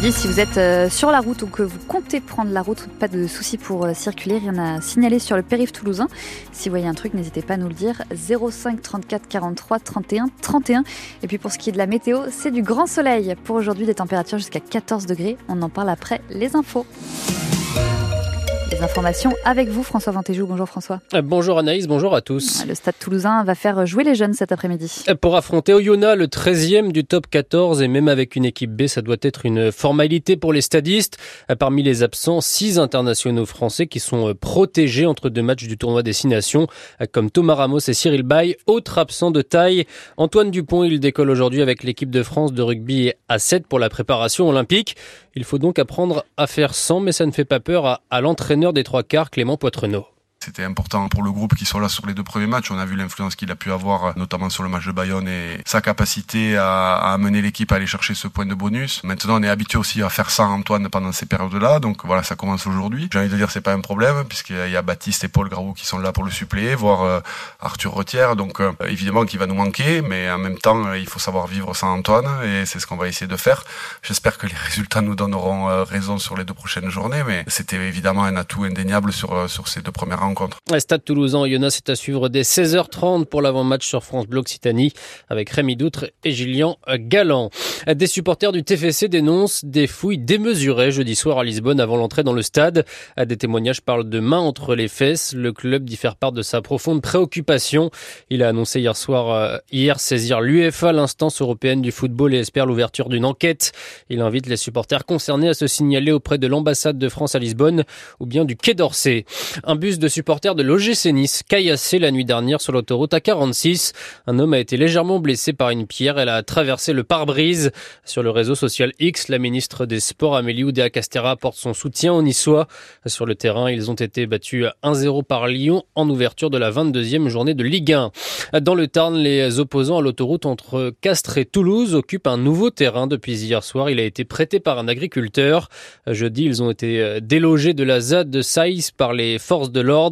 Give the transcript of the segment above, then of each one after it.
Si vous êtes euh, sur la route ou que vous comptez prendre la route, pas de souci pour euh, circuler, rien à signaler sur le périph' toulousain. Si vous voyez un truc, n'hésitez pas à nous le dire. 05 34 43 31 31. Et puis pour ce qui est de la météo, c'est du grand soleil. Pour aujourd'hui, des températures jusqu'à 14 degrés. On en parle après les infos informations avec vous, François Ventéjou. Bonjour François. Euh, bonjour Anaïs, bonjour à tous. Le Stade toulousain va faire jouer les jeunes cet après-midi. Euh, pour affronter Oyonnax, le 13e du top 14, et même avec une équipe B, ça doit être une formalité pour les stadistes. Euh, parmi les absents, six internationaux français qui sont protégés entre deux matchs du tournoi Destination, comme Thomas Ramos et Cyril Bay. Autre absent de taille, Antoine Dupont, il décolle aujourd'hui avec l'équipe de France de rugby à 7 pour la préparation olympique. Il faut donc apprendre à faire sans, mais ça ne fait pas peur à, à l'entraîneur des trois quarts, Clément Poitrenaud. C'était important pour le groupe qui soit là sur les deux premiers matchs. On a vu l'influence qu'il a pu avoir, notamment sur le match de Bayonne et sa capacité à, amener l'équipe à aller chercher ce point de bonus. Maintenant, on est habitué aussi à faire ça, Antoine, pendant ces périodes-là. Donc voilà, ça commence aujourd'hui. J'ai envie de dire, c'est pas un problème, puisqu'il y a Baptiste et Paul Graou qui sont là pour le suppléer, voire euh, Arthur Retière. Donc euh, évidemment qu'il va nous manquer, mais en même temps, euh, il faut savoir vivre sans Antoine, et c'est ce qu'on va essayer de faire. J'espère que les résultats nous donneront raison sur les deux prochaines journées, mais c'était évidemment un atout indéniable sur, sur ces deux premières rencontre. Stade Toulousain, Jonas c'est à suivre dès 16h30 pour l'avant-match sur France Bleu Occitanie avec Rémi Doutre et Gillian Galland. Des supporters du TFC dénoncent des fouilles démesurées jeudi soir à Lisbonne avant l'entrée dans le stade. Des témoignages parlent de main entre les fesses. Le club dit faire part de sa profonde préoccupation. Il a annoncé hier soir, euh, hier saisir l'UEFA, l'instance européenne du football et espère l'ouverture d'une enquête. Il invite les supporters concernés à se signaler auprès de l'ambassade de France à Lisbonne ou bien du Quai d'Orsay. Un bus de supporters de l'OGC Nice caillassé la nuit dernière sur l'autoroute A46. Un homme a été légèrement blessé par une pierre. Elle a traversé le pare-brise. Sur le réseau social X, la ministre des Sports Amélie Oudéa-Castera apporte son soutien aux Niçois. Sur le terrain, ils ont été battus 1-0 par Lyon en ouverture de la 22e journée de Ligue 1. Dans le Tarn, les opposants à l'autoroute entre Castres et Toulouse occupent un nouveau terrain depuis hier soir. Il a été prêté par un agriculteur. Jeudi, ils ont été délogés de la ZAD de Saïs par les forces de l'ordre.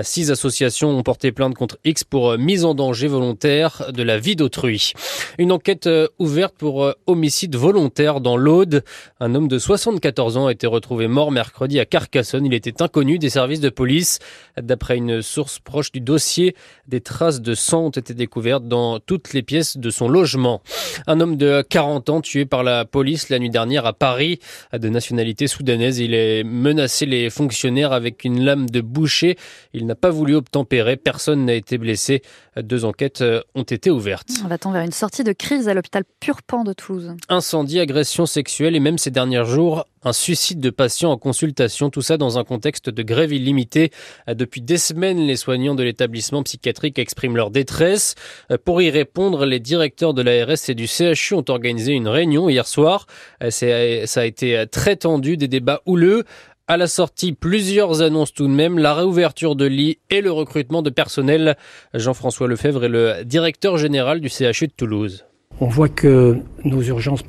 Six associations ont porté plainte contre X pour euh, mise en danger volontaire de la vie d'autrui. Une enquête euh, ouverte pour euh, homicide volontaire dans l'Aude. Un homme de 74 ans a été retrouvé mort mercredi à Carcassonne. Il était inconnu des services de police. D'après une source proche du dossier, des traces de sang ont été découvertes dans toutes les pièces de son logement. Un homme de 40 ans tué par la police la nuit dernière à Paris, de nationalité soudanaise. Il a menacé les fonctionnaires avec une lame de boucher. Il n'a pas voulu obtempérer. Personne n'a été blessé. Deux enquêtes euh, ont été ouvertes. On va-t-on vers une sortie de crise à l'hôpital Purpan de Toulouse Incendie, agression sexuelle et même ces derniers jours, un suicide de patient en consultation, tout ça dans un contexte de grève illimitée. Depuis des semaines, les soignants de l'établissement psychiatrique expriment leur détresse. Pour y répondre, les directeurs de l'ARS et du CHU ont organisé une réunion hier soir. Ça a été très tendu, des débats houleux. À la sortie, plusieurs annonces tout de même, la réouverture de lits et le recrutement de personnel. Jean-François Lefebvre est le directeur général du CHU de Toulouse. On voit que nos urgences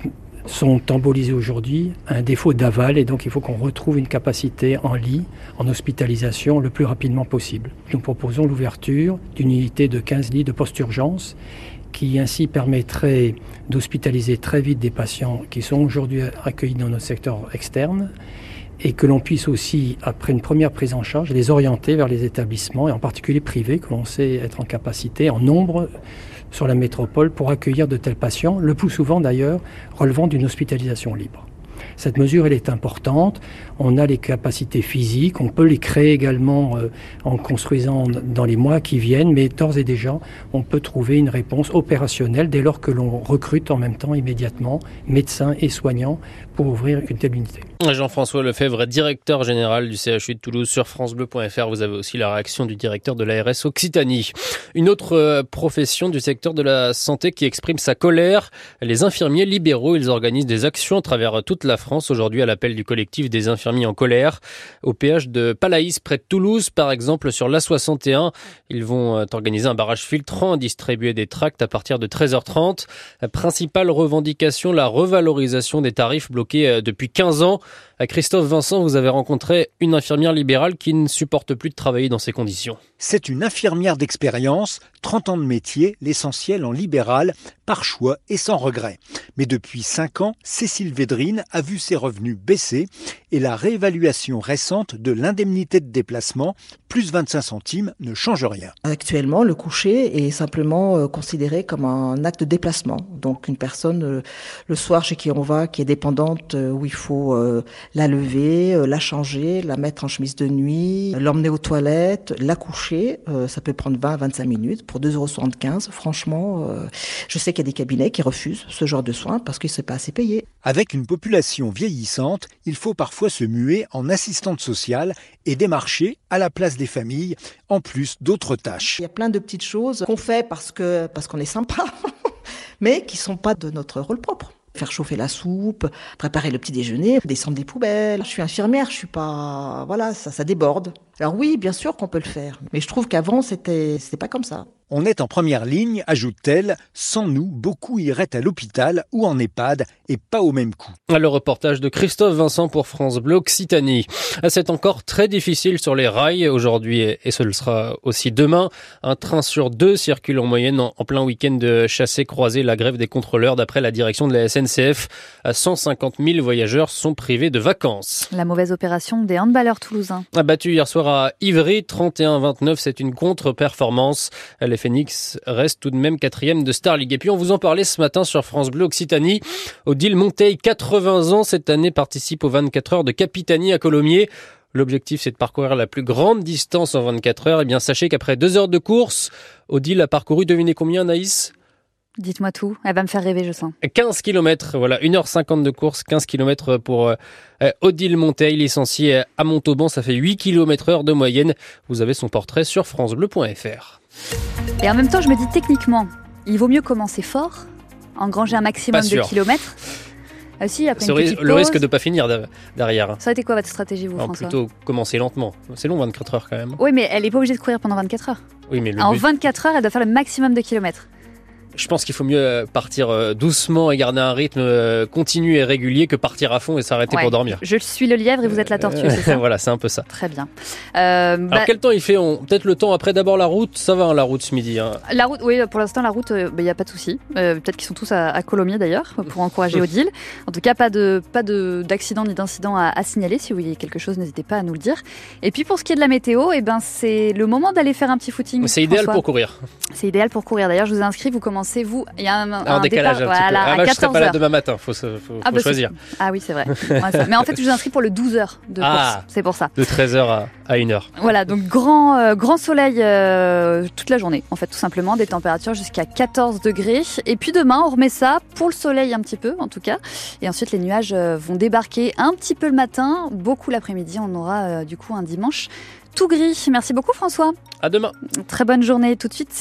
sont embolisées aujourd'hui, un défaut d'aval, et donc il faut qu'on retrouve une capacité en lit, en hospitalisation, le plus rapidement possible. Nous proposons l'ouverture d'une unité de 15 lits de post-urgence qui ainsi permettrait d'hospitaliser très vite des patients qui sont aujourd'hui accueillis dans notre secteur externe et que l'on puisse aussi, après une première prise en charge, les orienter vers les établissements, et en particulier privés, que l'on sait être en capacité, en nombre sur la métropole, pour accueillir de tels patients, le plus souvent d'ailleurs relevant d'une hospitalisation libre. Cette mesure, elle est importante. On a les capacités physiques, on peut les créer également euh, en construisant dans les mois qui viennent, mais d'ores et déjà, on peut trouver une réponse opérationnelle dès lors que l'on recrute en même temps immédiatement médecins et soignants pour ouvrir une telle unité. Jean-François Lefebvre, directeur général du CHU de Toulouse sur francebleu.fr. Vous avez aussi la réaction du directeur de l'ARS Occitanie. Une autre euh, profession du secteur de la santé qui exprime sa colère, les infirmiers libéraux. Ils organisent des actions à travers toute la France aujourd'hui à l'appel du collectif des infirmiers en colère. Au péage de Palaïs, près de Toulouse, par exemple, sur l'A61, ils vont euh, organiser un barrage filtrant, distribuer des tracts à partir de 13h30. La principale revendication, la revalorisation des tarifs bloqués euh, depuis 15 ans. Christophe Vincent, vous avez rencontré une infirmière libérale qui ne supporte plus de travailler dans ces conditions. C'est une infirmière d'expérience, 30 ans de métier, l'essentiel en libéral, par choix et sans regret. Mais depuis 5 ans, Cécile Védrine a vu ses revenus baisser et la réévaluation récente de l'indemnité de déplacement, plus 25 centimes, ne change rien. Actuellement, le coucher est simplement euh, considéré comme un acte de déplacement. Donc une personne, euh, le soir chez qui on va, qui est dépendante, euh, où il faut la lever, la changer, la mettre en chemise de nuit, l'emmener aux toilettes, la coucher, ça peut prendre 20 25 minutes pour 2,75 euros. Franchement, je sais qu'il y a des cabinets qui refusent ce genre de soins parce qu'ils ne sont pas assez payés. Avec une population vieillissante, il faut parfois se muer en assistante sociale et démarcher à la place des familles, en plus d'autres tâches. Il y a plein de petites choses qu'on fait parce que parce qu'on est sympa, mais qui sont pas de notre rôle propre faire chauffer la soupe, préparer le petit déjeuner, descendre des poubelles. Je suis infirmière, je suis pas, voilà, ça, ça déborde. Alors oui, bien sûr qu'on peut le faire, mais je trouve qu'avant c'était, c'était pas comme ça. On est en première ligne, ajoute-t-elle. Sans nous, beaucoup iraient à l'hôpital ou en EHPAD et pas au même coup. Le reportage de Christophe Vincent pour France Bleu Occitanie. C'est encore très difficile sur les rails aujourd'hui et ce le sera aussi demain. Un train sur deux circule en moyenne en, plein week-end de chassé croisé. La grève des contrôleurs d'après la direction de la SNCF. 150 000 voyageurs sont privés de vacances. La mauvaise opération des handballeurs toulousains. Abattu hier soir à Ivry, 31-29, c'est une contre-performance. Les Phoenix reste tout de même quatrième de Star League. Et puis on vous en parlait ce matin sur France Bleu Occitanie. Odile Monteil, 80 ans cette année, participe aux 24 heures de Capitanie à Colomiers. L'objectif, c'est de parcourir la plus grande distance en 24 heures. Eh bien, sachez qu'après deux heures de course, Odile a parcouru, devinez combien, Naïs Dites-moi tout, elle va me faire rêver, je sens. 15 km, voilà, 1h50 de course, 15 km pour euh, Odile Monteil, licenciée à Montauban, ça fait 8 km heure de moyenne. Vous avez son portrait sur francebleu.fr. Et en même temps, je me dis techniquement, il vaut mieux commencer fort, engranger un maximum de kilomètres. Ah si, après le risque de ne pas finir derrière. Ça a été quoi votre stratégie, vous, François Plutôt commencer lentement. C'est long, 24 heures quand même. Oui, mais elle n'est pas obligée de courir pendant 24 heures. Oui, mais en 24 heures, elle doit faire le maximum de kilomètres je pense qu'il faut mieux euh, partir euh, doucement et garder un rythme euh, continu et régulier que partir à fond et s'arrêter pour dormir. Je suis le lièvre et vous êtes la tortue, c'est ça Voilà, c'est un peu ça. Très bien. Alors bah quel temps il fait Peut-être le temps après d'abord la route, ça va hein, la route ce midi. Hein. La route, oui, pour l'instant la route, il n'y a pas de souci. Peut-être qu'ils sont tous à, Colomiers d'ailleurs pour encourager Odile. En tout cas, pas de pas d'accident ni d'incident à, signaler. Si vous voyez quelque chose, n'hésitez pas à nous le dire. Et puis pour ce qui est de la météo, et eh ben c'est le moment d'aller faire un petit footing. C'est idéal pour courir. C'est idéal pour courir. D'ailleurs, je vous ai inscrit. Vous commencez vous. Il y a un, décalage départ, un voilà, ah, je serai pas là demain matin, faut, faut, ah, bah, choisir. Ah oui, c'est vrai. Mais en fait, je vous inscris pour le 12 h de ah, course. C'est pour ça. De 13h à, 1h. Voilà, donc grand, euh, grand soleil euh, toute la journée, en fait, tout simplement, des températures jusqu'à 14 degrés. Et puis demain, on remet ça pour le soleil un petit peu, en tout cas. Et ensuite, les nuages euh, vont débarquer un petit peu le matin, beaucoup l'après-midi. On aura du coup un dimanche tout gris. Merci beaucoup, François. À demain. Très bonne journée. Tout de suite,